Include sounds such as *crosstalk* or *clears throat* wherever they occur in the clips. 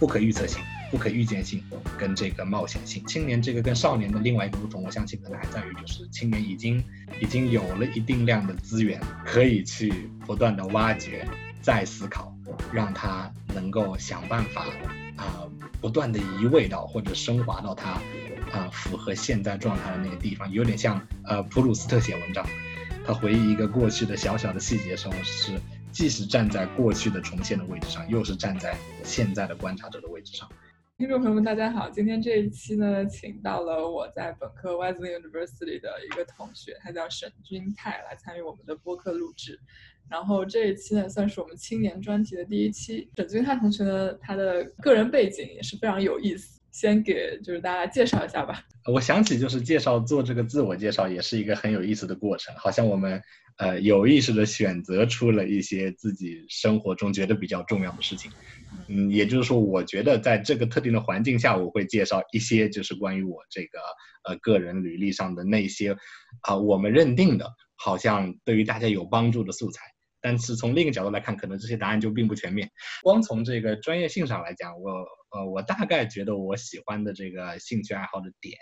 不可预测性、不可预见性跟这个冒险性。青年这个跟少年的另外一个不同，我相信可能还在于就是青年已经已经有了一定量的资源，可以去不断的挖掘、再思考，让他能够想办法啊，不断的移位到或者升华到他啊符合现在状态的那个地方，有点像呃普鲁斯特写文章，他回忆一个过去的小小的细节时候是。既是站在过去的重现的位置上，又是站在现在的观察者的位置上。听众朋友们，大家好，今天这一期呢，请到了我在本科 Wesley University 的一个同学，他叫沈君泰，来参与我们的播客录制。然后这一期呢，算是我们青年专题的第一期。沈君泰同学呢，他的个人背景也是非常有意思，先给就是大家介绍一下吧。我想起就是介绍做这个自我介绍，也是一个很有意思的过程，好像我们。呃，有意识的选择出了一些自己生活中觉得比较重要的事情，嗯，也就是说，我觉得在这个特定的环境下，我会介绍一些就是关于我这个呃个人履历上的那些啊，我们认定的好像对于大家有帮助的素材。但是从另一个角度来看，可能这些答案就并不全面。光从这个专业性上来讲，我呃，我大概觉得我喜欢的这个兴趣爱好的点，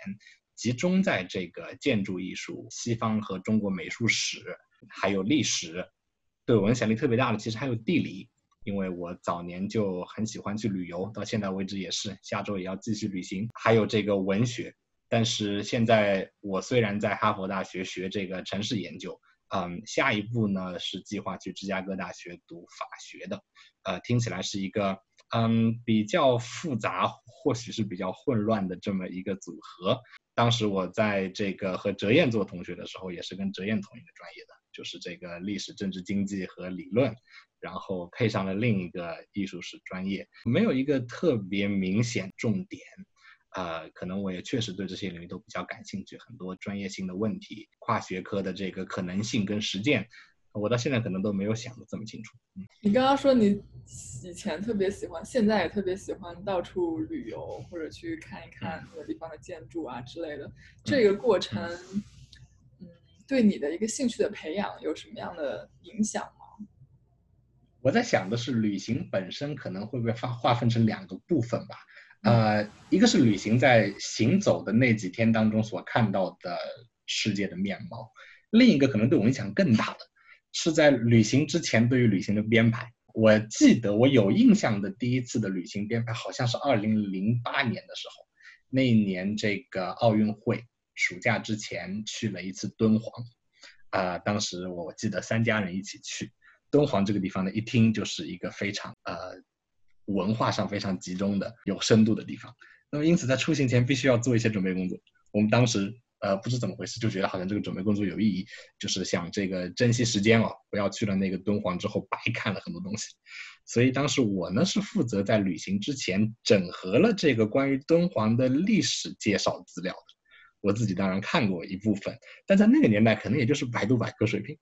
集中在这个建筑艺术、西方和中国美术史。还有历史，对我影响力特别大的，其实还有地理，因为我早年就很喜欢去旅游，到现在为止也是，下周也要继续旅行。还有这个文学，但是现在我虽然在哈佛大学学这个城市研究，嗯，下一步呢是计划去芝加哥大学读法学的，呃，听起来是一个嗯比较复杂，或许是比较混乱的这么一个组合。当时我在这个和哲彦做同学的时候，也是跟哲彦同一个专业的。就是这个历史、政治、经济和理论，然后配上了另一个艺术史专业，没有一个特别明显重点。呃，可能我也确实对这些领域都比较感兴趣，很多专业性的问题、跨学科的这个可能性跟实践，我到现在可能都没有想的这么清楚。嗯，你刚刚说你以前特别喜欢，现在也特别喜欢到处旅游或者去看一看那个地方的建筑啊之类的，这个过程。嗯对你的一个兴趣的培养有什么样的影响吗？我在想的是，旅行本身可能会被划划分成两个部分吧。呃，一个是旅行在行走的那几天当中所看到的世界的面貌，另一个可能对我影响更大的是在旅行之前对于旅行的编排。我记得我有印象的第一次的旅行编排，好像是二零零八年的时候，那一年这个奥运会。暑假之前去了一次敦煌，啊，当时我记得三家人一起去敦煌这个地方呢，一听就是一个非常呃文化上非常集中的有深度的地方。那么因此在出行前必须要做一些准备工作。我们当时呃不知怎么回事，就觉得好像这个准备工作有意义，就是想这个珍惜时间哦，不要去了那个敦煌之后白 *laughs* 看了很多东西。所以当时我呢是负责在旅行之前整合了这个关于敦煌的历史介绍资料的。我自己当然看过一部分，但在那个年代可能也就是百度百科水平，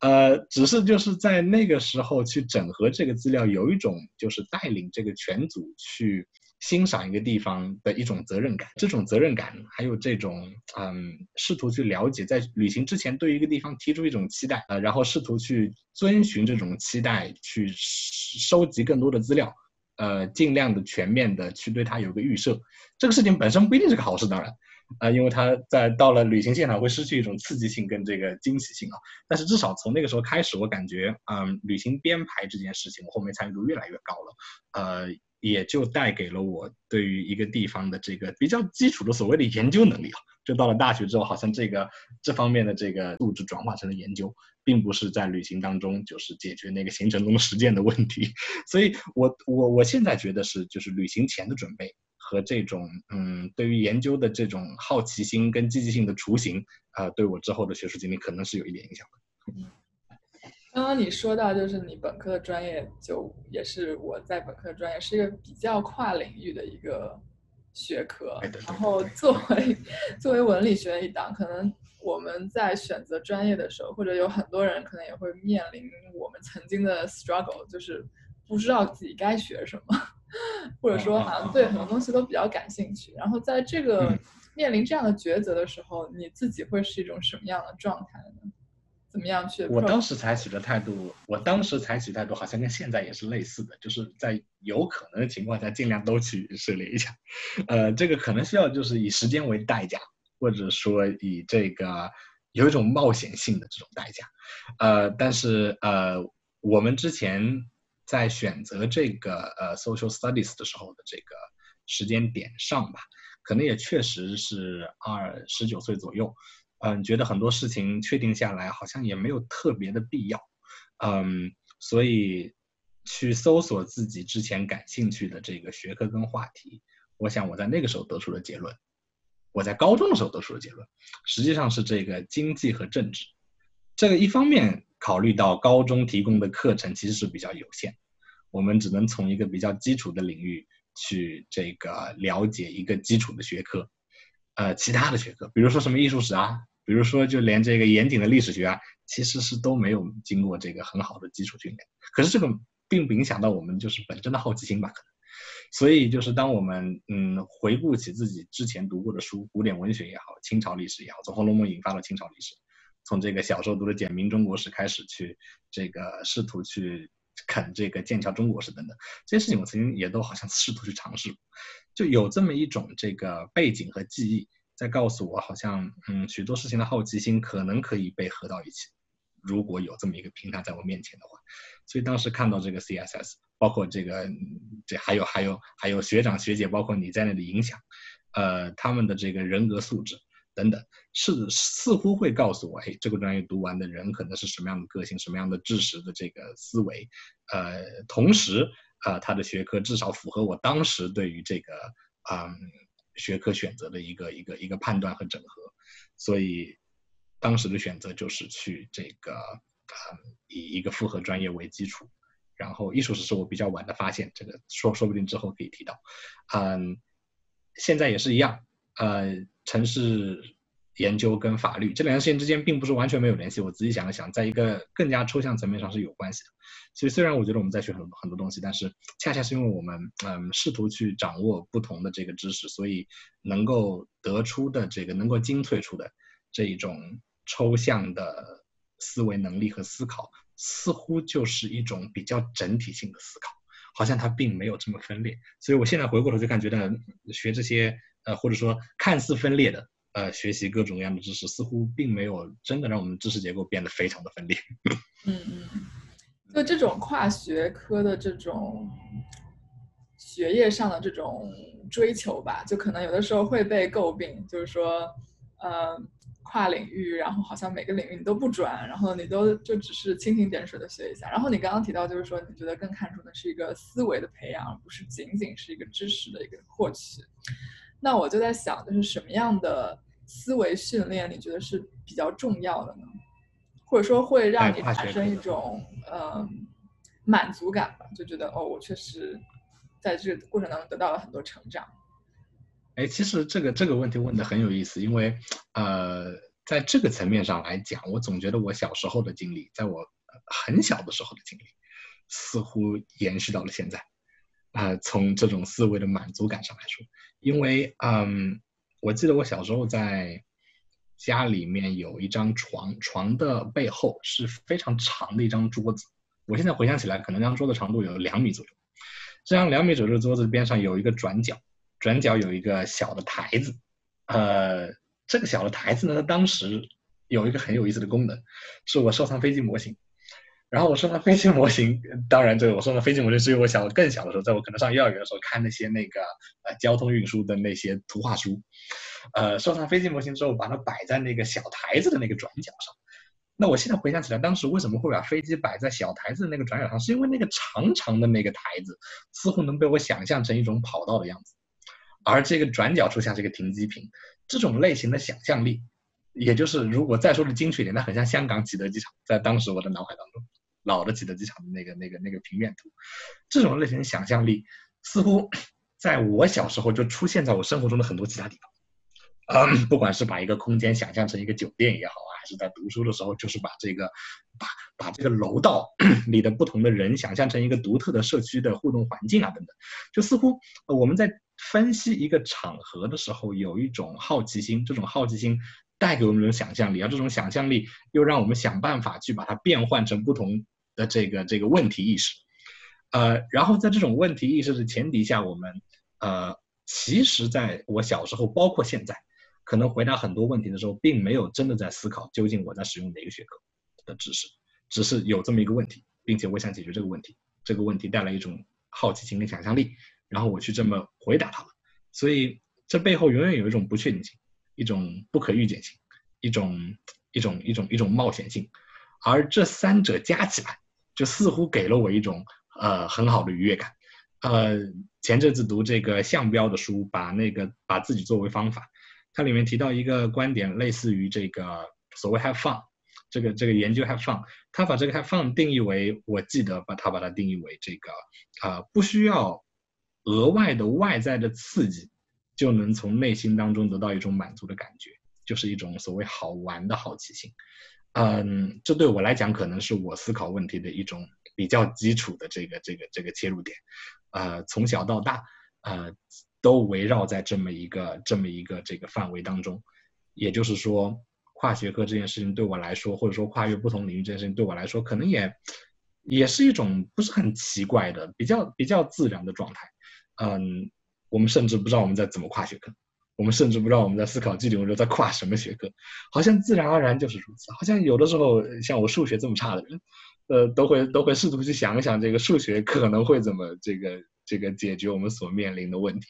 呃，只是就是在那个时候去整合这个资料，有一种就是带领这个全组去欣赏一个地方的一种责任感。这种责任感，还有这种嗯，试图去了解，在旅行之前对一个地方提出一种期待，呃，然后试图去遵循这种期待，去收集更多的资料，呃，尽量的全面的去对它有个预设。这个事情本身不一定是个好事，当然。啊，因为他在到了旅行现场会失去一种刺激性跟这个惊喜性啊。但是至少从那个时候开始，我感觉，嗯，旅行编排这件事情，我后面参与度越来越高了。呃，也就带给了我对于一个地方的这个比较基础的所谓的研究能力啊。就到了大学之后，好像这个这方面的这个素质转化成了研究，并不是在旅行当中就是解决那个行程中实践的问题。所以我我我现在觉得是就是旅行前的准备。和这种嗯，对于研究的这种好奇心跟积极性的雏形，啊，对我之后的学术经历可能是有一点影响的。刚刚你说到，就是你本科的专业，就也是我在本科的专业，是一个比较跨领域的一个学科。然后作为作为文理学一档，可能我们在选择专业的时候，或者有很多人可能也会面临我们曾经的 struggle，就是不知道自己该学什么。或者说，好像对很多东西都比较感兴趣。然后在这个面临这样的抉择的时候，你自己会是一种什么样的状态呢？怎么样去？我当时采取的态度，我当时采取态度好像跟现在也是类似的，就是在有可能的情况下尽量都去涉猎一下。呃，这个可能需要就是以时间为代价，或者说以这个有一种冒险性的这种代价。呃，但是呃，我们之前在选择这个呃 social studies 的时候的这个时间点上吧，可能也确实是二十九岁左右。嗯，觉得很多事情确定下来好像也没有特别的必要，嗯，所以去搜索自己之前感兴趣的这个学科跟话题。我想我在那个时候得出的结论，我在高中的时候得出的结论，实际上是这个经济和政治。这个一方面考虑到高中提供的课程其实是比较有限，我们只能从一个比较基础的领域去这个了解一个基础的学科。呃，其他的学科，比如说什么艺术史啊，比如说就连这个严谨的历史学啊，其实是都没有经过这个很好的基础训练。可是这个并不影响到我们就是本身的好奇心吧？可能。所以就是当我们嗯回顾起自己之前读过的书，古典文学也好，清朝历史也好，从《红楼梦》引发了清朝历史，从这个小时候读的简明中国史开始去这个试图去。啃这个剑桥中国史等等这些事情，我曾经也都好像试图去尝试，就有这么一种这个背景和记忆在告诉我，好像嗯许多事情的好奇心可能可以被合到一起，如果有这么一个平台在我面前的话，所以当时看到这个 CSS，包括这个这还有还有还有学长学姐，包括你在内的影响，呃他们的这个人格素质。等等，是似乎会告诉我，哎，这个专业读完的人可能是什么样的个性，什么样的知识的这个思维，呃，同时，呃，他的学科至少符合我当时对于这个，嗯，学科选择的一个一个一个判断和整合，所以，当时的选择就是去这个，嗯，以一个复合专业为基础，然后艺术史是我比较晚的发现，这个说说不定之后可以提到，嗯，现在也是一样，呃。城市研究跟法律这两件事情之间并不是完全没有联系。我仔细想了想，在一个更加抽象层面上是有关系的。所以虽然我觉得我们在学很多很多东西，但是恰恰是因为我们嗯试图去掌握不同的这个知识，所以能够得出的这个能够精粹出的这一种抽象的思维能力和思考，似乎就是一种比较整体性的思考，好像它并没有这么分裂。所以我现在回过头去看，觉得学这些。呃，或者说看似分裂的，呃，学习各种各样的知识，似乎并没有真的让我们知识结构变得非常的分裂。*laughs* 嗯嗯，就这种跨学科的这种学业上的这种追求吧，就可能有的时候会被诟病，就是说，呃，跨领域，然后好像每个领域你都不转，然后你都就只是蜻蜓点水的学一下。然后你刚刚提到，就是说你觉得更看重的是一个思维的培养，而不是仅仅是一个知识的一个获取。那我就在想，就是什么样的思维训练你觉得是比较重要的呢？或者说会让你产生一种呃满足感吧？就觉得哦，我确实在这个过程当中得到了很多成长。哎，其实这个这个问题问的很有意思，因为呃，在这个层面上来讲，我总觉得我小时候的经历，在我很小的时候的经历，似乎延续到了现在。啊，从这种思维的满足感上来说，因为嗯，我记得我小时候在家里面有一张床，床的背后是非常长的一张桌子。我现在回想起来，可能这张桌子长度有两米左右。这张两米左右的桌子边上有一个转角，转角有一个小的台子。呃，这个小的台子呢，它当时有一个很有意思的功能，是我收藏飞机模型。然后我收藏飞机模型，当然这个我收藏飞机模型是因为我小更小的时候，在我可能上幼儿园的时候看那些那个呃交通运输的那些图画书，呃收藏飞机模型之后把它摆在那个小台子的那个转角上。那我现在回想起来，当时为什么会把飞机摆在小台子的那个转角上，是因为那个长长的那个台子似乎能被我想象成一种跑道的样子，而这个转角处像是一个停机坪，这种类型的想象力，也就是如果再说的精确一点，那很像香港启德机场，在当时我的脑海当中。老的启德机场的那个、那个、那个平面图，这种类型的想象力，似乎 *clears throat* 在我小时候就出现在我生活中的很多其他地方。嗯，不管是把一个空间想象成一个酒店也好啊，还是在读书的时候，就是把这个、把把这个楼道 *clears throat* 里的不同的人想象成一个独特的社区的互动环境啊，等等，就似乎我们在分析一个场合的时候，有一种好奇心，这种好奇心带给我们的想象力，而这种想象力又让我们想办法去把它变换成不同的这个这个问题意识。呃，然后在这种问题意识的前提下，我们呃，其实在我小时候，包括现在，可能回答很多问题的时候，并没有真的在思考究竟我在使用哪个学科的知识，只是有这么一个问题，并且我想解决这个问题，这个问题带来一种好奇心跟想象力，然后我去这么回答它了。所以这背后永远有一种不确定性，一种不可预见性，一种一种一种一种冒险性，而这三者加起来，就似乎给了我一种呃很好的愉悦感。呃，前阵子读这个项标的书，把那个把自己作为方法，它里面提到一个观点，类似于这个所谓 have fun，这个这个研究 have fun，他把这个 have fun 定义为，我记得把他把它定义为这个啊，不需要额外的外在的刺激，就能从内心当中得到一种满足的感觉，就是一种所谓好玩的好奇心。嗯，这对我来讲，可能是我思考问题的一种比较基础的这个这个这个切入点。呃，从小到大，呃，都围绕在这么一个这么一个这个范围当中。也就是说，跨学科这件事情对我来说，或者说跨越不同领域这件事情对我来说，可能也也是一种不是很奇怪的、比较比较自然的状态。嗯，我们甚至不知道我们在怎么跨学科，我们甚至不知道我们在思考具体我在跨什么学科，好像自然而然就是如此。好像有的时候，像我数学这么差的人。呃，都会都会试图去想一想这个数学可能会怎么这个这个解决我们所面临的问题，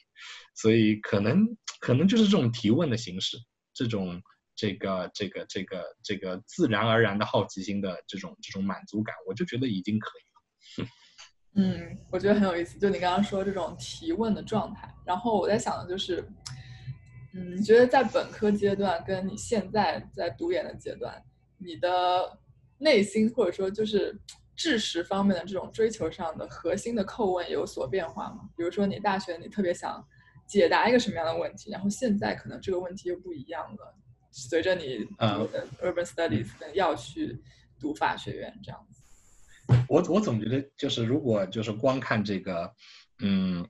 所以可能可能就是这种提问的形式，这种这个这个这个这个自然而然的好奇心的这种这种满足感，我就觉得已经可以了。*laughs* 嗯，我觉得很有意思，就你刚刚说这种提问的状态，然后我在想的就是，嗯，你觉得在本科阶段跟你现在在读研的阶段，你的。内心或者说就是知识方面的这种追求上的核心的叩问有所变化吗？比如说你大学你特别想解答一个什么样的问题，然后现在可能这个问题又不一样了，随着你呃的 urban studies 要去读法学院这样子。我我总觉得就是如果就是光看这个嗯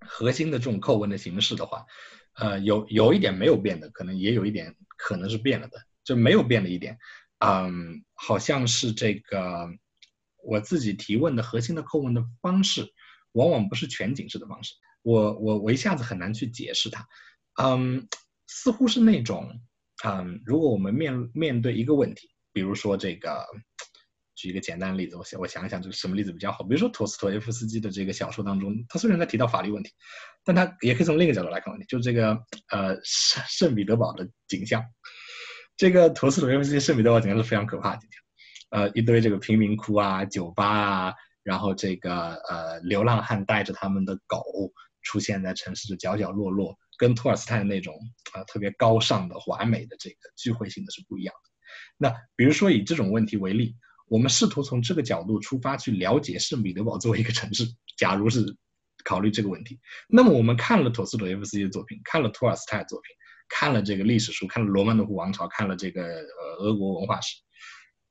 核心的这种叩问的形式的话，呃有有一点没有变的，可能也有一点可能是变了的，就没有变的一点。嗯，好像是这个我自己提问的核心的叩问的方式，往往不是全景式的方式。我我我一下子很难去解释它。嗯，似乎是那种，嗯，如果我们面面对一个问题，比如说这个，举一个简单的例子，我想我想一想这个什么例子比较好。比如说陀思妥耶夫斯基的这个小说当中，他虽然在提到法律问题，但他也可以从另一个角度来看问题，就是这个呃圣圣彼得堡的景象。这个陀思妥耶夫斯基圣彼得堡景象是非常可怕的景象，呃，一堆这个贫民窟啊、酒吧啊，然后这个呃流浪汉带着他们的狗出现在城市的角角落落，跟托尔斯泰那种啊特别高尚的、完美的这个聚会性的是不一样的。那比如说以这种问题为例，我们试图从这个角度出发去了解圣彼得堡作为一个城市。假如是考虑这个问题，那么我们看了陀思妥耶夫斯基的作品，看了托尔斯泰的作品。看了这个历史书，看了罗曼诺夫王朝，看了这个呃俄国文化史，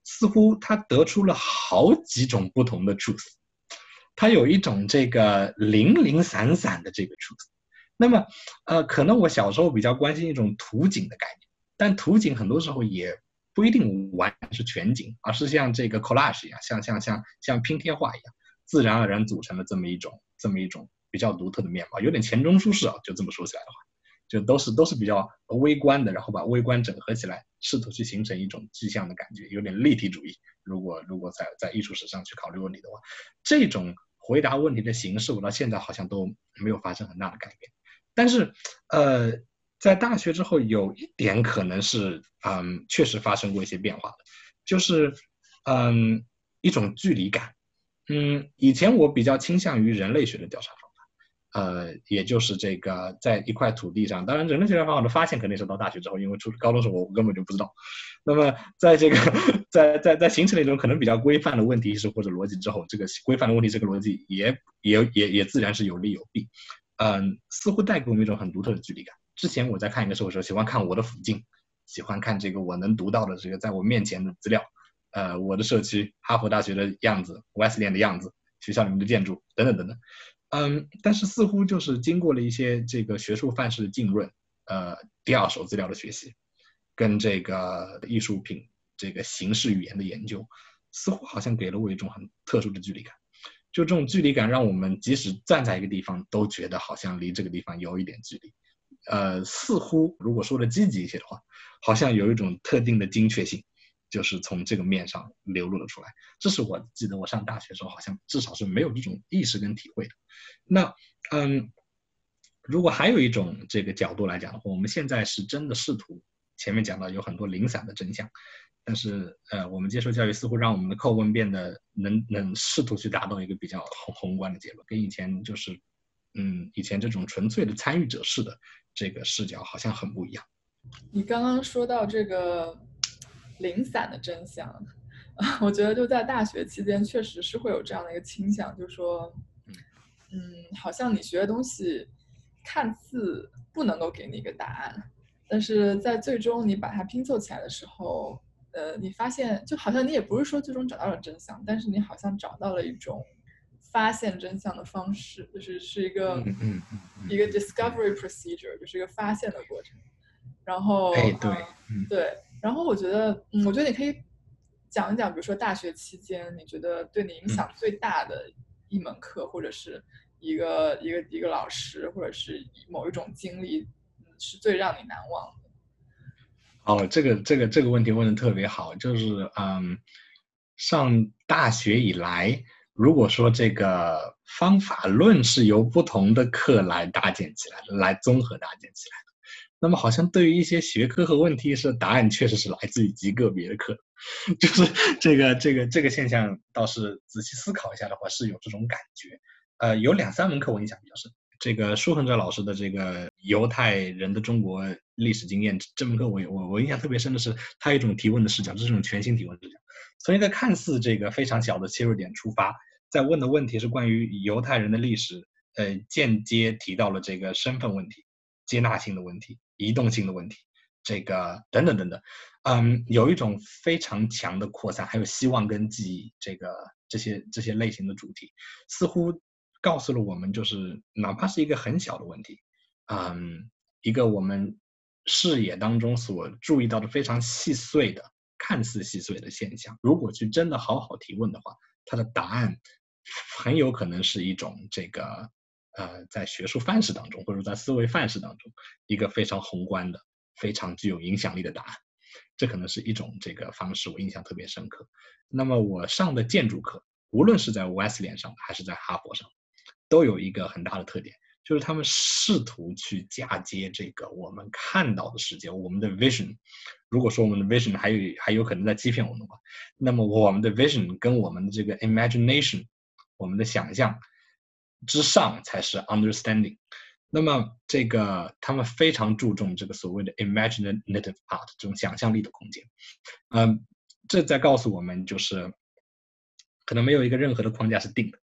似乎他得出了好几种不同的 truth，他有一种这个零零散散的这个 truth。那么呃，可能我小时候比较关心一种图景的概念，但图景很多时候也不一定完全是全景，而是像这个 collage 一样，像像像像拼贴画一样，自然而然组成了这么一种这么一种比较独特的面貌，有点钱钟书式啊，就这么说起来的话。就都是都是比较微观的，然后把微观整合起来，试图去形成一种具象的感觉，有点立体主义。如果如果在在艺术史上去考虑问题的话，这种回答问题的形式，我到现在好像都没有发生很大的改变。但是，呃，在大学之后，有一点可能是，嗯，确实发生过一些变化的，就是，嗯，一种距离感。嗯，以前我比较倾向于人类学的调查方法。呃，也就是这个，在一块土地上，当然人类学的方法的发现肯定是到大学之后，因为初高中时候我根本就不知道。那么，在这个 *laughs* 在在在形成了一种可能比较规范的问题意识或者逻辑之后，这个规范的问题这个逻辑也也也也自然是有利有弊。嗯，似乎带给我们一种很独特的距离感。之前我在看一个书的时候，喜欢看我的附近，喜欢看这个我能读到的这个在我面前的资料，呃，我的社区，哈佛大学的样子，Wesleyan 的样子，学校里面的建筑等等等等。嗯，但是似乎就是经过了一些这个学术范式的浸润，呃，第二手资料的学习，跟这个艺术品这个形式语言的研究，似乎好像给了我一种很特殊的距离感。就这种距离感，让我们即使站在一个地方，都觉得好像离这个地方有一点距离。呃，似乎如果说的积极一些的话，好像有一种特定的精确性，就是从这个面上流露了出来。这是我记得我上大学时候，好像至少是没有这种意识跟体会的。那，嗯，如果还有一种这个角度来讲的话，我们现在是真的试图前面讲到有很多零散的真相，但是呃，我们接受教育似乎让我们的叩问变得能能试图去达到一个比较宏宏观的结论，跟以前就是，嗯，以前这种纯粹的参与者式的。这个视角好像很不一样。你刚刚说到这个零散的真相，我觉得就在大学期间确实是会有这样的一个倾向，就是说，嗯，好像你学的东西看似不能够给你一个答案，但是在最终你把它拼凑起来的时候，呃，你发现就好像你也不是说最终找到了真相，但是你好像找到了一种。发现真相的方式，就是是一个一个 discovery procedure，就是一个发现的过程。然后，哎，对，对。然后我觉得，嗯，我觉得你可以讲一讲，比如说大学期间，你觉得对你影响最大的一门课，或者是一个一个一个老师，或者是某一种经历，是最让你难忘的。哦，这个这个这个问题问的特别好，就是嗯，上大学以来。如果说这个方法论是由不同的课来搭建起来的，来综合搭建起来的，那么好像对于一些学科和问题是答案确实是来自于极个别的课，*laughs* 就是这个这个这个现象倒是仔细思考一下的话是有这种感觉。呃，有两三门课我印象比较深，这个舒恒哲老师的这个犹太人的中国历史经验这门课，我我我印象特别深的是他有一种提问的视角，这是一种全新提问视角。从一个看似这个非常小的切入点出发，在问的问题是关于犹太人的历史，呃，间接提到了这个身份问题、接纳性的问题、移动性的问题，这个等等等等，嗯，有一种非常强的扩散，还有希望跟记忆，这个这些这些类型的主题，似乎告诉了我们，就是哪怕是一个很小的问题，嗯，一个我们视野当中所注意到的非常细碎的。看似细碎的现象，如果去真的好好提问的话，它的答案很有可能是一种这个呃，在学术范式当中，或者在思维范式当中，一个非常宏观的、非常具有影响力的答案。这可能是一种这个方式，我印象特别深刻。那么我上的建筑课，无论是在 west 脸上还是在哈佛上，都有一个很大的特点。就是他们试图去嫁接这个我们看到的世界，我们的 vision。如果说我们的 vision 还有还有可能在欺骗我们的话，那么我们的 vision 跟我们的这个 imagination，我们的想象之上才是 understanding。那么这个他们非常注重这个所谓的 imaginative part 这种想象力的空间。嗯，这在告诉我们就是，可能没有一个任何的框架是定的。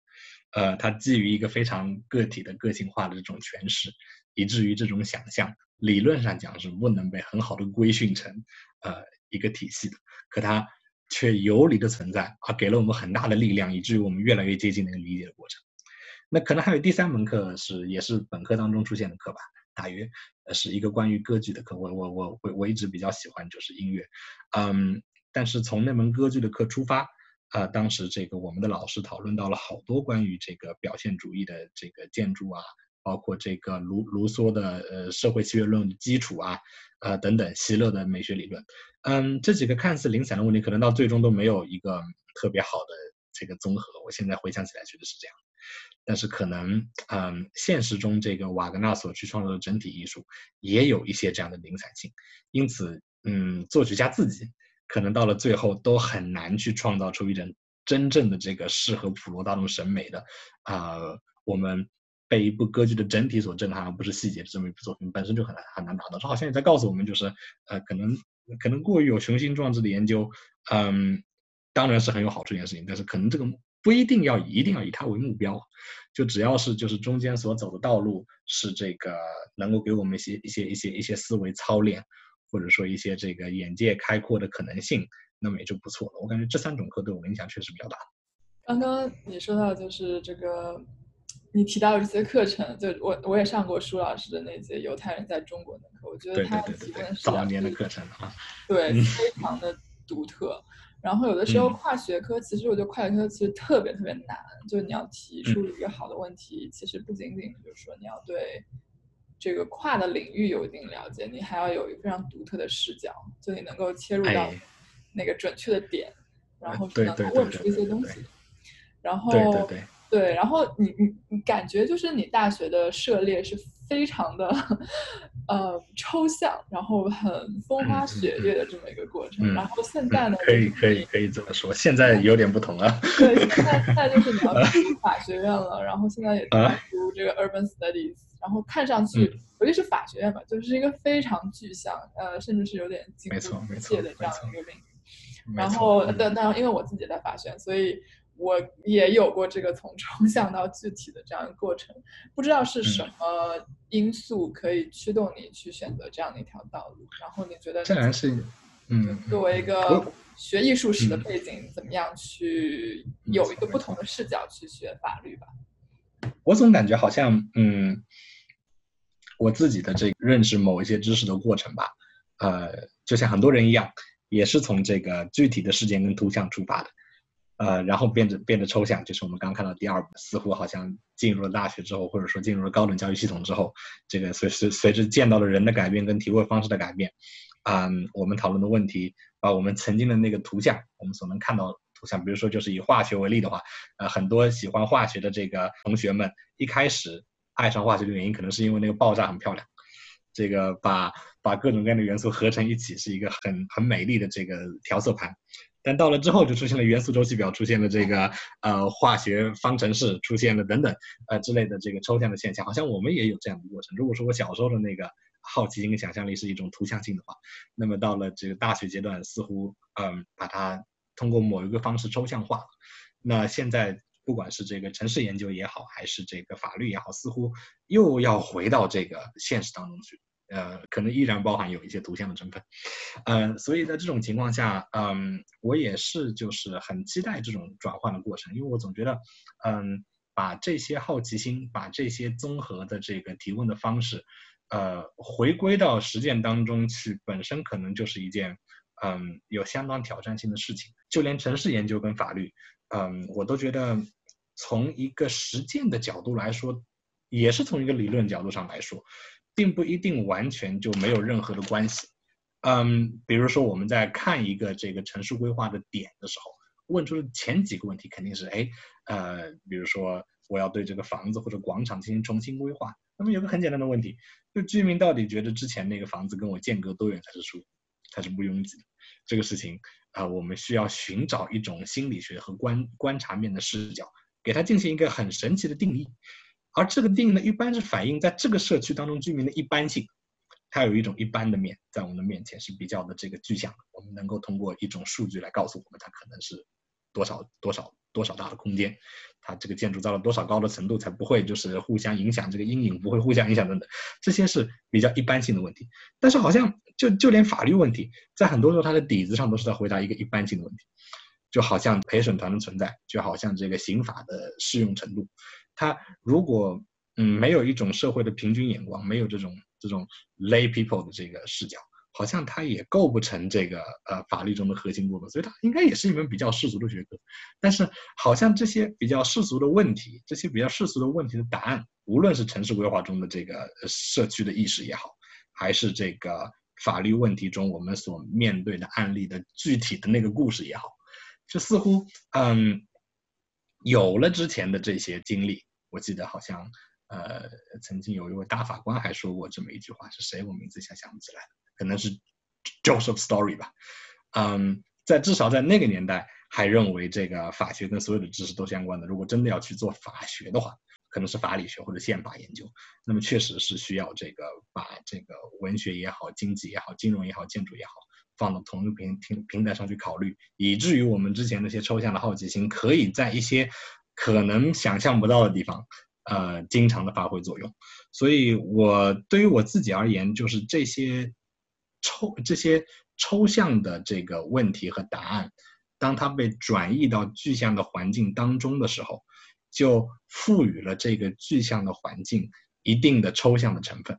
呃，它基于一个非常个体的个性化的这种诠释，以至于这种想象理论上讲是不能被很好的规训成呃一个体系的，可它却游离的存在，啊，给了我们很大的力量，以至于我们越来越接近那个理解的过程。那可能还有第三门课是也是本科当中出现的课吧，大约是一个关于歌剧的课，我我我我我一直比较喜欢就是音乐，嗯，但是从那门歌剧的课出发。啊，当时这个我们的老师讨论到了好多关于这个表现主义的这个建筑啊，包括这个卢卢梭的呃社会契约论的基础啊，呃等等，席勒的美学理论，嗯，这几个看似零散的问题，可能到最终都没有一个特别好的这个综合。我现在回想起来觉得是这样，但是可能嗯，现实中这个瓦格纳所去创造的整体艺术也有一些这样的零散性，因此嗯，作曲家自己。可能到了最后都很难去创造出一种真正的这个适合普罗大众审美的，啊，我们被一部歌剧的整体所震撼，而不是细节的这么一部作品本身就很难很难达到。这好像也在告诉我们，就是呃，可能可能过于有雄心壮志的研究，嗯，当然是很有好处一件事情，但是可能这个不一定要一定要以它为目标，就只要是就是中间所走的道路是这个能够给我们一些一些一些一些思维操练。或者说一些这个眼界开阔的可能性，那么也就不错了。我感觉这三种课对我影响确实比较大。刚刚你说到就是这个你提到这些课程，就我我也上过舒老师的那节犹太人在中国的课，我觉得他提供的早年的课程啊，对，非常的独特。然后有的时候跨学科，其实我觉得跨学科其实特别特别难，就是你要提出一个好的问题，其实不仅仅就是说你要对这个跨的领域有一定了解，你还要有一个非常独特的视角，就你能够切入到那个准确的点，然后能够问出一些东西。然后对对对。对，然后你你你感觉就是你大学的涉猎是非常的，呃，抽象，然后很风花雪月的这么一个过程。然后现在呢？可以可以可以这么说，现在有点不同了。对，现在现在就是你要读法学院了，然后现在也在读这个 Urban Studies，然后看上去，尤其是法学院吧，就是一个非常具象，呃，甚至是有点精不切的这样一个领域。然后，但但因为我自己在法学院，所以。我也有过这个从抽象 *laughs* 到具体的这样一个过程，不知道是什么因素可以驱动你去选择这样的一条道路。然后你觉得，自然是，嗯，作为一个学艺术史的背景，怎么样去有一个不同的视角去学法律吧？我总感觉好像，嗯，我自己的这个认识某一些知识的过程吧，呃，就像很多人一样，也是从这个具体的事件跟图像出发的。呃，然后变得变得抽象，就是我们刚看到第二，似乎好像进入了大学之后，或者说进入了高等教育系统之后，这个随随随着见到了人的改变跟提问方式的改变，啊，我们讨论的问题，把我们曾经的那个图像，我们所能看到的图像，比如说就是以化学为例的话，呃，很多喜欢化学的这个同学们，一开始爱上化学的原因，可能是因为那个爆炸很漂亮，这个把把各种各样的元素合成一起，是一个很很美丽的这个调色盘。但到了之后，就出现了元素周期表，出现了这个呃化学方程式，出现了等等呃之类的这个抽象的现象，好像我们也有这样的过程。如果说我小时候的那个好奇心跟想象力是一种图像性的话，那么到了这个大学阶段，似乎嗯把它通过某一个方式抽象化。那现在不管是这个城市研究也好，还是这个法律也好，似乎又要回到这个现实当中去。呃，可能依然包含有一些图像的成分，嗯，所以在这种情况下，嗯，我也是就是很期待这种转换的过程，因为我总觉得，嗯，把这些好奇心，把这些综合的这个提问的方式，呃，回归到实践当中去，本身可能就是一件，嗯，有相当挑战性的事情。就连城市研究跟法律，嗯，我都觉得从一个实践的角度来说，也是从一个理论角度上来说。并不一定完全就没有任何的关系，嗯，比如说我们在看一个这个城市规划的点的时候，问出的前几个问题肯定是，哎，呃，比如说我要对这个房子或者广场进行重新规划，那么有个很简单的问题，就居民到底觉得之前那个房子跟我间隔多远才是舒服，才是不拥挤的？这个事情啊，我们需要寻找一种心理学和观观察面的视角，给它进行一个很神奇的定义。而这个定义呢，一般是反映在这个社区当中居民的一般性，它有一种一般的面，在我们的面前是比较的这个具象的，我们能够通过一种数据来告诉我们它可能是多少多少多少大的空间，它这个建筑到了多少高的程度才不会就是互相影响，这个阴影不会互相影响等等，这些是比较一般性的问题。但是好像就就连法律问题，在很多时候它的底子上都是在回答一个一般性的问题，就好像陪审团的存在，就好像这个刑法的适用程度。他如果嗯没有一种社会的平均眼光，没有这种这种 lay people 的这个视角，好像他也构不成这个呃法律中的核心部分，所以它应该也是一门比较世俗的学科。但是好像这些比较世俗的问题，这些比较世俗的问题的答案，无论是城市规划中的这个社区的意识也好，还是这个法律问题中我们所面对的案例的具体的那个故事也好，就似乎嗯有了之前的这些经历。我记得好像，呃，曾经有一位大法官还说过这么一句话，是谁？我名字一下想不起来，可能是 Joseph Story 吧。嗯，在至少在那个年代，还认为这个法学跟所有的知识都相关的。如果真的要去做法学的话，可能是法理学或者宪法研究，那么确实是需要这个把这个文学也好、经济也好、金融也好、建筑也好，放到同一平平平台上去考虑，以至于我们之前那些抽象的好奇心，可以在一些。可能想象不到的地方，呃，经常的发挥作用。所以，我对于我自己而言，就是这些抽这些抽象的这个问题和答案，当它被转移到具象的环境当中的时候，就赋予了这个具象的环境一定的抽象的成分。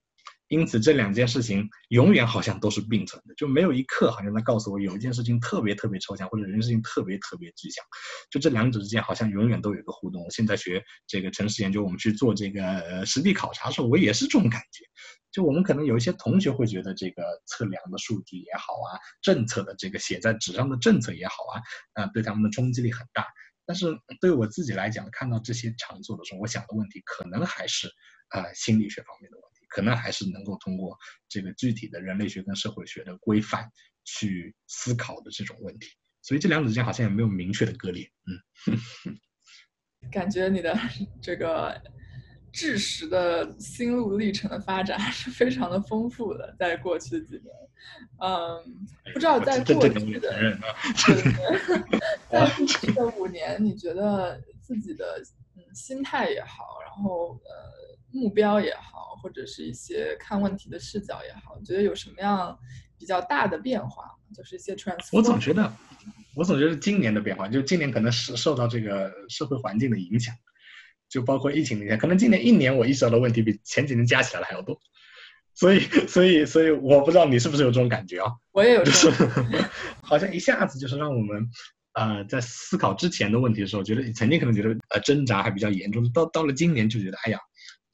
因此，这两件事情永远好像都是并存的，就没有一刻好像在告诉我有一件事情特别特别抽象，或者有一件事情特别特别具象。就这两者之间好像永远都有一个互动。现在学这个城市研究，我们去做这个实地考察的时候，我也是这种感觉。就我们可能有一些同学会觉得这个测量的数据也好啊，政策的这个写在纸上的政策也好啊，啊，对他们的冲击力很大。但是对我自己来讲，看到这些场所的时候，我想的问题可能还是啊心理学方面的问题。可能还是能够通过这个具体的人类学跟社会学的规范去思考的这种问题，所以这两者之间好像也没有明确的割裂。嗯，*laughs* 感觉你的 *laughs* 这个知识的心路历程的发展是非常的丰富的，在过去几年。嗯，不知道在过去的 *laughs* 在过去的五年，你觉得自己的嗯心态也好，然后呃。目标也好，或者是一些看问题的视角也好，觉得有什么样比较大的变化？就是一些 trans。我总觉得，我总觉得今年的变化，就今年可能是受到这个社会环境的影响，就包括疫情影响，可能今年一年我意识到的问题比前几年加起来的还要多。所以，所以，所以，我不知道你是不是有这种感觉啊？我也有，就是 *laughs* 好像一下子就是让我们，呃，在思考之前的问题的时候，觉得曾经可能觉得呃挣扎还比较严重，到到了今年就觉得，哎呀。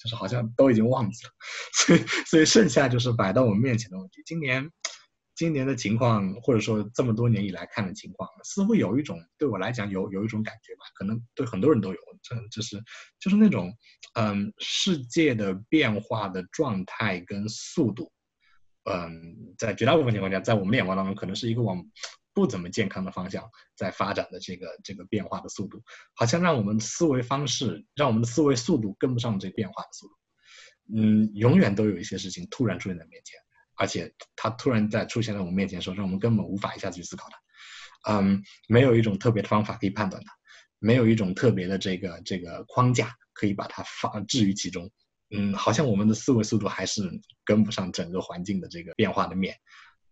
是好像都已经忘记了，*laughs* 所以所以剩下就是摆到我们面前的问题。今年，今年的情况，或者说这么多年以来看的情况，似乎有一种对我来讲有有一种感觉吧，可能对很多人都有，这就是就是那种，嗯，世界的变化的状态跟速度，嗯，在绝大部分情况下，在我们眼光当中，可能是一个往。不怎么健康的方向在发展的这个这个变化的速度，好像让我们思维方式，让我们的思维速度跟不上这变化的速度。嗯，永远都有一些事情突然出现在面前，而且它突然在出现在我们面前的时候，让我们根本无法一下子去思考它。嗯，没有一种特别的方法可以判断它，没有一种特别的这个这个框架可以把它放置于其中。嗯，好像我们的思维速度还是跟不上整个环境的这个变化的面。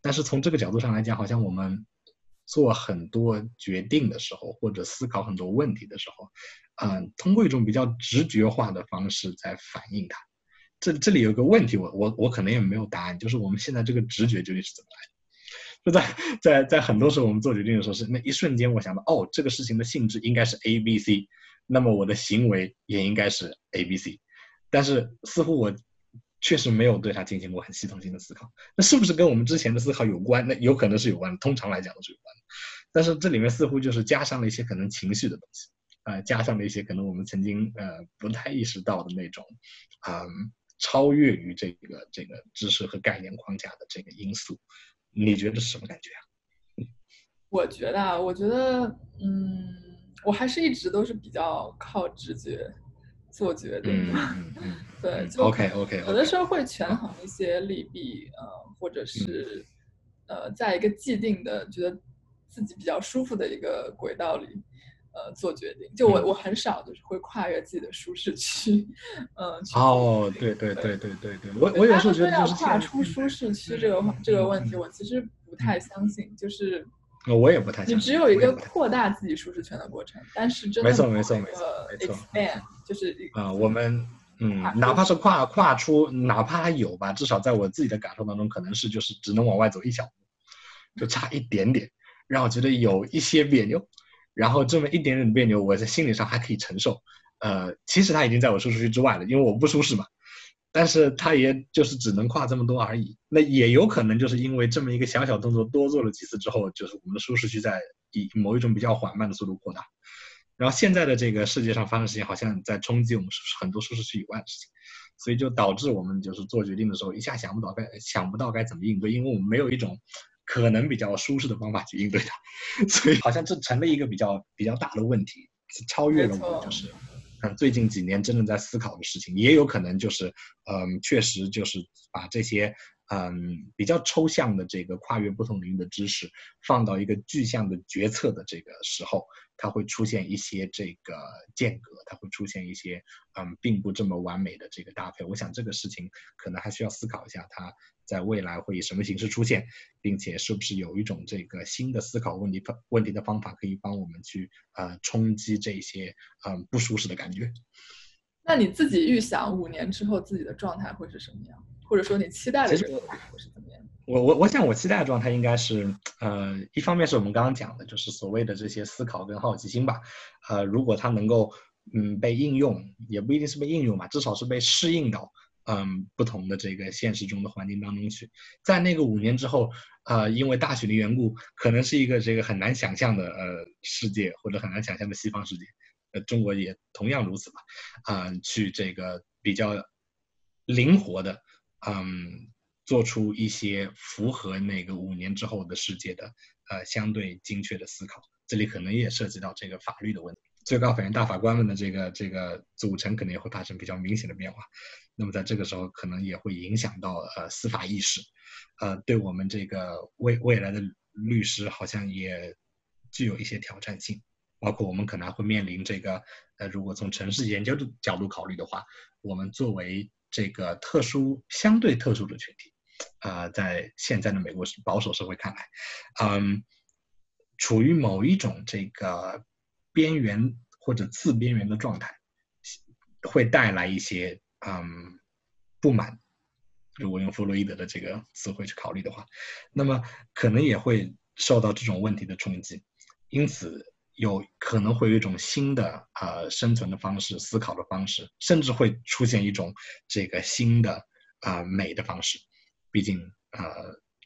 但是从这个角度上来讲，好像我们。做很多决定的时候，或者思考很多问题的时候，嗯，通过一种比较直觉化的方式在反映它。这这里有个问题，我我我可能也没有答案，就是我们现在这个直觉究竟是怎么来的？就在在在很多时候我们做决定的时候，是那一瞬间我想到，哦，这个事情的性质应该是 A B C，那么我的行为也应该是 A B C，但是似乎我。确实没有对它进行过很系统性的思考，那是不是跟我们之前的思考有关？那有可能是有关的，通常来讲都是有关的。但是这里面似乎就是加上了一些可能情绪的东西，啊，加上了一些可能我们曾经呃不太意识到的那种，啊，超越于这个这个知识和概念框架的这个因素。你觉得是什么感觉啊？我觉得啊，我觉得，嗯，我还是一直都是比较靠直觉。做决定，*laughs* 对，就 OK OK，有的时候会权衡一些利弊，呃，或者是呃，在一个既定的觉得自己比较舒服的一个轨道里，呃，做决定。就我我很少就是会跨越自己的舒适区，嗯。哦，对对对对对对，我我有时候觉得就是跨出舒适区这个这个问题，我其实不太相信，就是。我也不太。你只有一个扩大自己舒适圈的过程，但是真的没错没错没错没错就是啊，我们嗯，哪怕是跨跨出，哪怕有吧，至少在我自己的感受当中，可能是就是只能往外走一小步，就差一点点，让我觉得有一些别扭，然后这么一点点别扭，我在心理上还可以承受。呃，其实他已经在我舒适区之外了，因为我不舒适嘛。但是他也就是只能跨这么多而已，那也有可能就是因为这么一个小小动作多做了几次之后，就是我们的舒适区在以某一种比较缓慢的速度扩大，然后现在的这个世界上发生事情好像在冲击我们很多舒适区以外的事情，所以就导致我们就是做决定的时候一下想不到该想不到该怎么应对，因为我们没有一种可能比较舒适的方法去应对它，*laughs* 所以好像这成了一个比较比较大的问题，超越了我们就是。最近几年真正在思考的事情，也有可能就是，嗯，确实就是把这些嗯比较抽象的这个跨越不同领域的知识，放到一个具象的决策的这个时候，它会出现一些这个间隔，它会出现一些嗯并不这么完美的这个搭配。我想这个事情可能还需要思考一下，它在未来会以什么形式出现，并且是不是有一种这个新的思考问题方问题的方法，可以帮我们去呃冲击这些嗯不舒适的感觉。那你自己预想五年之后自己的状态会是什么样，或者说你期待的状态会是怎么样？我我我想我期待的状态应该是，呃，一方面是我们刚刚讲的，就是所谓的这些思考跟好奇心吧，呃，如果它能够嗯被应用，也不一定是被应用嘛，至少是被适应到嗯不同的这个现实中的环境当中去，在那个五年之后，呃，因为大选的缘故，可能是一个这个很难想象的呃世界，或者很难想象的西方世界。呃，中国也同样如此吧，嗯，去这个比较灵活的，嗯，做出一些符合那个五年之后的世界的，呃，相对精确的思考。这里可能也涉及到这个法律的问题，最高法院大法官们的这个这个组成可能也会发生比较明显的变化。那么在这个时候，可能也会影响到呃司法意识，呃，对我们这个未未来的律师好像也具有一些挑战性。包括我们可能还会面临这个，呃，如果从城市研究的角度考虑的话，我们作为这个特殊、相对特殊的群体，啊，在现在的美国保守社会看来，嗯，处于某一种这个边缘或者次边缘的状态，会带来一些嗯不满。如果用弗洛伊德的这个词汇去考虑的话，那么可能也会受到这种问题的冲击，因此。有可能会有一种新的呃生存的方式、思考的方式，甚至会出现一种这个新的啊美的方式。毕竟呃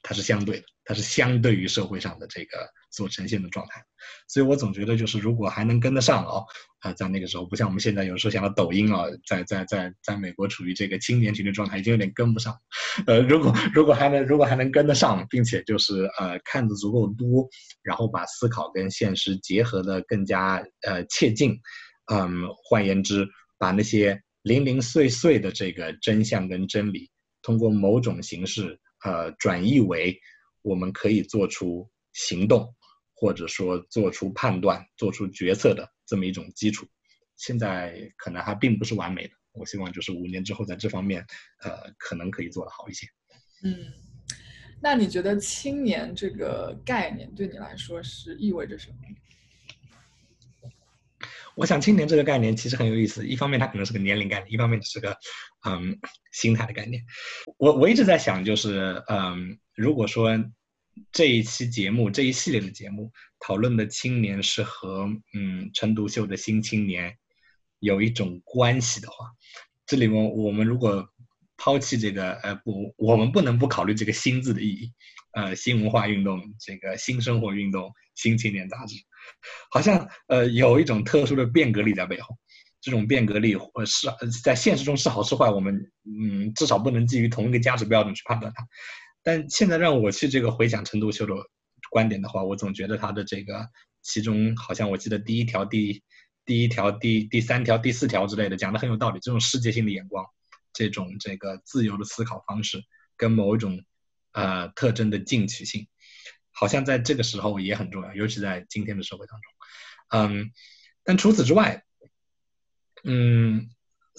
它是相对的，它是相对于社会上的这个所呈现的状态。所以我总觉得就是如果还能跟得上啊。啊，在那个时候，不像我们现在有时候想到抖音啊，在在在在美国处于这个青年群的状态，已经有点跟不上。呃，如果如果还能如果还能跟得上，并且就是呃看的足够多，然后把思考跟现实结合的更加呃切近，嗯，换言之，把那些零零碎碎的这个真相跟真理，通过某种形式呃转译为我们可以做出行动，或者说做出判断、做出决策的。这么一种基础，现在可能还并不是完美的。我希望就是五年之后，在这方面，呃，可能可以做得好一些。嗯，那你觉得青年这个概念对你来说是意味着什么？我想青年这个概念其实很有意思。一方面，它可能是个年龄概念；一方面是个嗯心态的概念。我我一直在想，就是嗯，如果说。这一期节目，这一系列的节目讨论的青年是和嗯陈独秀的新青年有一种关系的话，这里面我们如果抛弃这个呃不，我们不能不考虑这个“新”字的意义，呃新文化运动、这个新生活运动、新青年杂志，好像呃有一种特殊的变革力在背后。这种变革力呃是在现实中是好是坏，我们嗯至少不能基于同一个价值标准去判断它。但现在让我去这个回想陈独秀的观点的话，我总觉得他的这个其中好像我记得第一条、第第一条、第第三条、第四条之类的讲的很有道理。这种世界性的眼光，这种这个自由的思考方式，跟某一种呃特征的进取性，好像在这个时候也很重要，尤其在今天的社会当中。嗯，但除此之外，嗯。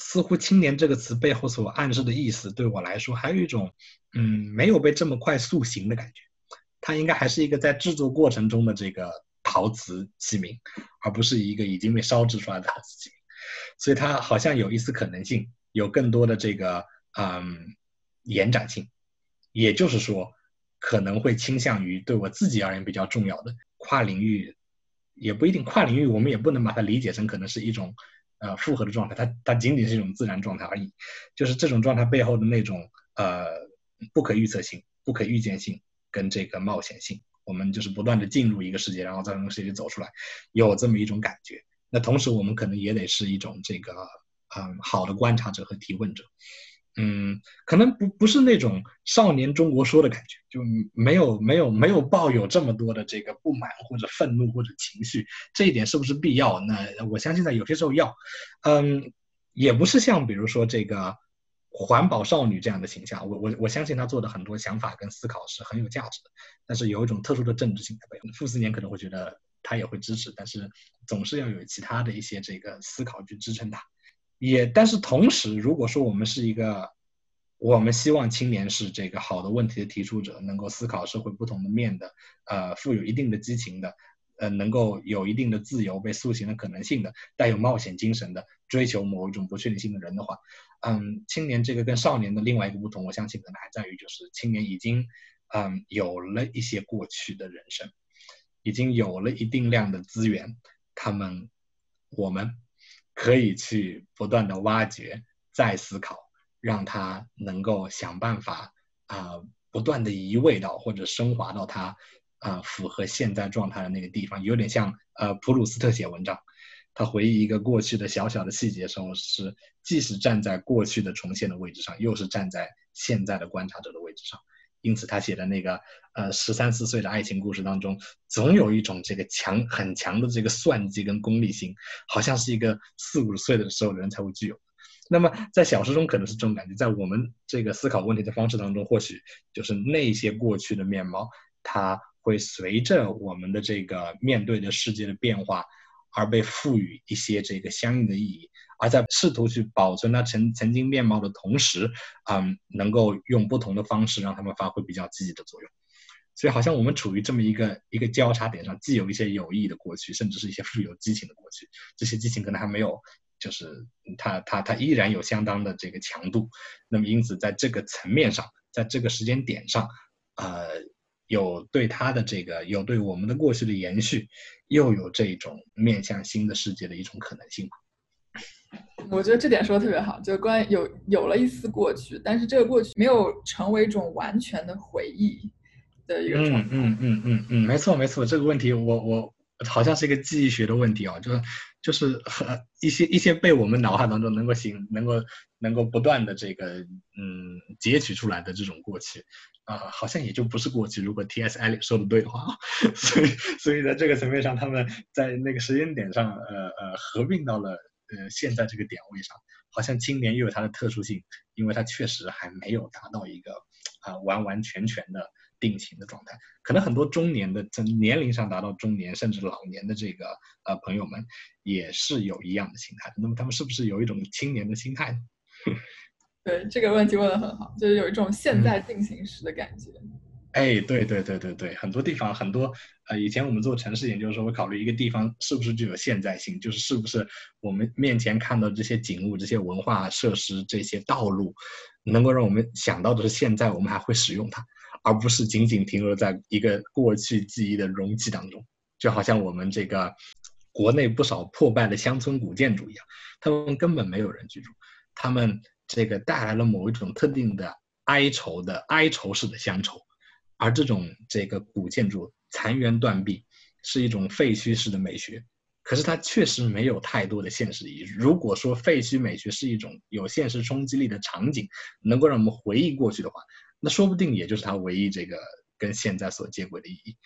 似乎“青年”这个词背后所暗示的意思，对我来说还有一种，嗯，没有被这么快塑形的感觉。它应该还是一个在制作过程中的这个陶瓷器皿，而不是一个已经被烧制出来的陶瓷器皿。所以它好像有一丝可能性，有更多的这个嗯延展性。也就是说，可能会倾向于对我自己而言比较重要的跨领域，也不一定跨领域，我们也不能把它理解成可能是一种。呃，复合的状态，它它仅仅是一种自然状态而已，就是这种状态背后的那种呃不可预测性、不可预见性跟这个冒险性，我们就是不断的进入一个世界，然后再从世界里走出来，有这么一种感觉。那同时，我们可能也得是一种这个嗯好的观察者和提问者。嗯，可能不不是那种少年中国说的感觉，就没有没有没有抱有这么多的这个不满或者愤怒或者情绪，这一点是不是必要？那我相信在有些时候要，嗯，也不是像比如说这个环保少女这样的形象，我我我相信她做的很多想法跟思考是很有价值的，但是有一种特殊的政治性在背后。傅斯年可能会觉得他也会支持，但是总是要有其他的一些这个思考去支撑他。也但是同时，如果说我们是一个，我们希望青年是这个好的问题的提出者，能够思考社会不同的面的，呃，富有一定的激情的。呃，能够有一定的自由被塑形的可能性的，带有冒险精神的，追求某一种不确定性的人的话，嗯，青年这个跟少年的另外一个不同，我相信可能还在于，就是青年已经，嗯，有了一些过去的人生，已经有了一定量的资源，他们，我们可以去不断的挖掘、再思考，让他能够想办法啊，不断的移位到或者升华到他。啊，符合现在状态的那个地方，有点像呃普鲁斯特写文章，他回忆一个过去的小小的细节时候，是既是站在过去的重现的位置上，又是站在现在的观察者的位置上。因此，他写的那个呃十三四岁的爱情故事当中，总有一种这个强很强的这个算计跟功利心，好像是一个四五十岁的时候的人才会具有。那么在小说中可能是这种感觉，在我们这个思考问题的方式当中，或许就是那些过去的面貌，它。会随着我们的这个面对的世界的变化，而被赋予一些这个相应的意义，而在试图去保存它曾曾经面貌的同时，嗯，能够用不同的方式让他们发挥比较积极的作用。所以，好像我们处于这么一个一个交叉点上，既有一些有意义的过去，甚至是一些富有激情的过去。这些激情可能还没有，就是它它它依然有相当的这个强度。那么，因此在这个层面上，在这个时间点上，呃。有对他的这个，有对我们的过去的延续，又有这种面向新的世界的一种可能性 *laughs* 我觉得这点说的特别好，就关于有有了一丝过去，但是这个过去没有成为一种完全的回忆的一个状态。嗯嗯嗯嗯嗯，没错没错，这个问题我我好像是一个记忆学的问题啊，就是就是一些一些被我们脑海当中能够行能够能够不断的这个嗯截取出来的这种过去。啊，好像也就不是过去。如果 T.S. 艾利说的对的话，*laughs* 所以所以在这个层面上，他们在那个时间点上，呃呃，合并到了呃现在这个点位上，好像青年又有它的特殊性，因为它确实还没有达到一个啊完完全全的定型的状态。可能很多中年的从年龄上达到中年甚至老年的这个呃朋友们，也是有一样的心态。那么他们是不是有一种青年的心态呢？*laughs* 对这个问题问的很好，就是有一种现在进行时的感觉。哎，对对对对对，很多地方很多呃，以前我们做城市研究的时候，会考虑一个地方是不是具有现在性，就是是不是我们面前看到这些景物、这些文化设施、这些道路，能够让我们想到的是现在我们还会使用它，而不是仅仅停留在一个过去记忆的容器当中。就好像我们这个国内不少破败的乡村古建筑一样，他们根本没有人居住，他们。这个带来了某一种特定的哀愁的哀愁式的乡愁，而这种这个古建筑残垣断壁是一种废墟式的美学，可是它确实没有太多的现实意义。如果说废墟美学是一种有现实冲击力的场景，能够让我们回忆过去的话，那说不定也就是它唯一这个跟现在所接轨的意义。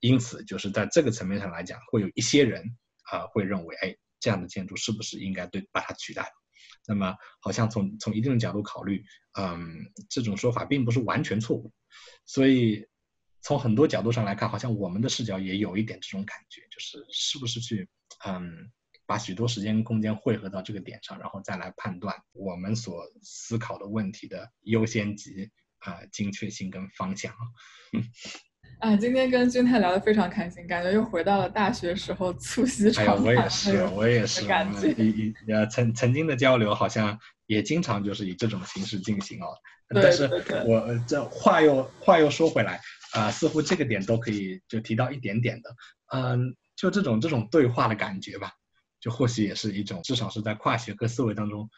因此，就是在这个层面上来讲，会有一些人啊会认为，哎，这样的建筑是不是应该对把它取代？那么，好像从从一定的角度考虑，嗯，这种说法并不是完全错误。所以，从很多角度上来看，好像我们的视角也有一点这种感觉，就是是不是去，嗯，把许多时间空间汇合到这个点上，然后再来判断我们所思考的问题的优先级啊、精确性跟方向。啊，今天跟君泰聊得非常开心，感觉又回到了大学时候促膝长谈。我也是，我也是。感觉一一呃，曾曾经的交流好像也经常就是以这种形式进行哦。但是我这话又话又说回来啊，似乎这个点都可以就提到一点点的。嗯，就这种这种对话的感觉吧，就或许也是一种，至少是在跨学科思维当中，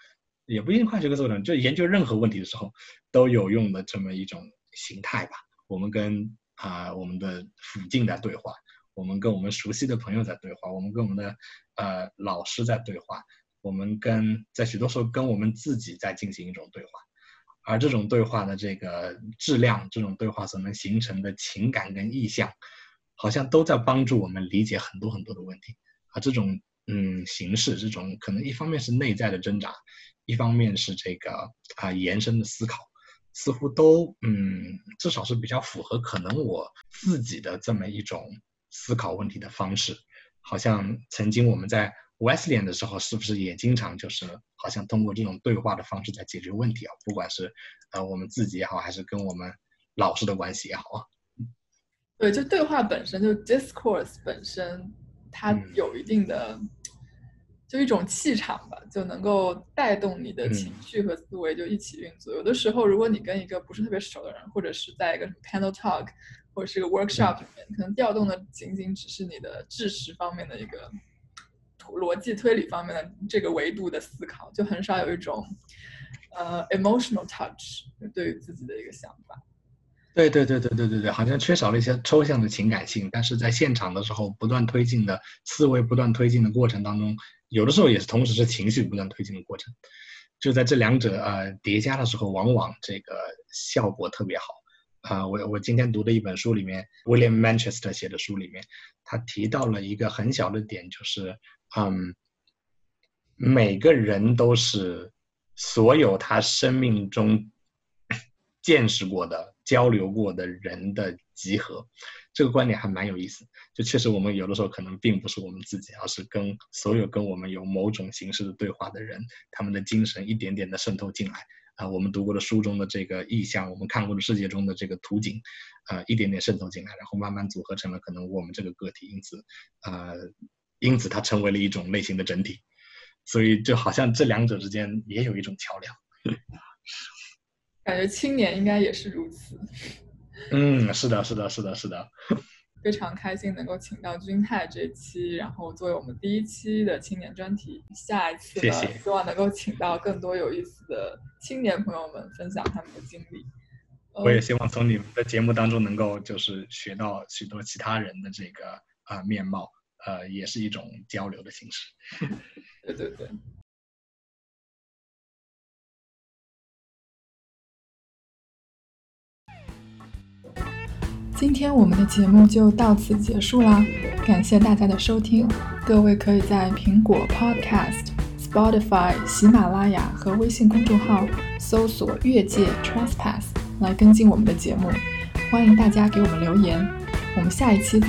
也不一定跨学科思维当中，就研究任何问题的时候都有用的这么一种形态吧。我们跟啊，我们的附近在对话，我们跟我们熟悉的朋友在对话，我们跟我们的呃老师在对话，我们跟在许多时候跟我们自己在进行一种对话，而这种对话的这个质量，这种对话所能形成的情感跟意向，好像都在帮助我们理解很多很多的问题。而这种嗯形式，这种可能一方面是内在的挣扎，一方面是这个啊延伸的思考，似乎都嗯至少是比较符合可能我自己的这么一种思考问题的方式。好像曾经我们在 Wesleyan 的时候，是不是也经常就是好像通过这种对话的方式在解决问题啊？不管是呃我们自己也好，还是跟我们老师的关系也好啊。对，就对话本身就 discourse 本身，它有一定的，就一种气场吧，就能够带动你的情绪和思维就一起运作。有的时候，如果你跟一个不是特别熟的人，或者是在一个 panel talk 或者是个 workshop 里面，可能调动的仅仅只是你的知识方面的一个逻辑推理方面的这个维度的思考，就很少有一种呃 emotional touch 对于自己的一个想法。对对对对对对对，好像缺少了一些抽象的情感性，但是在现场的时候，不断推进的思维不断推进的过程当中，有的时候也是同时是情绪不断推进的过程，就在这两者呃叠加的时候，往往这个效果特别好。啊，我我今天读的一本书里面，William Manchester 写的书里面，他提到了一个很小的点，就是嗯，每个人都是所有他生命中 *coughs* 见识过的。交流过的人的集合，这个观点还蛮有意思。就确实，我们有的时候可能并不是我们自己，而是跟所有跟我们有某种形式的对话的人，他们的精神一点点的渗透进来啊。我们读过的书中的这个意象，我们看过的世界中的这个图景，啊，一点点渗透进来，然后慢慢组合成了可能我们这个个体。因此，呃，因此它成为了一种类型的整体。所以，就好像这两者之间也有一种桥梁。*laughs* 感觉青年应该也是如此。嗯，是的，是的，是的，是的。*laughs* 非常开心能够请到君泰这期，然后作为我们第一期的青年专题。下一次呢，希望能够请到更多有意思的青年朋友们分享他们的经历。我也希望从你们的节目当中能够就是学到许多其他人的这个啊面貌，呃，也是一种交流的形式。对 *laughs* 对对。今天我们的节目就到此结束啦，感谢大家的收听。各位可以在苹果 Podcast、Spotify、喜马拉雅和微信公众号搜索“越界 Trespass” 来跟进我们的节目。欢迎大家给我们留言，我们下一期再。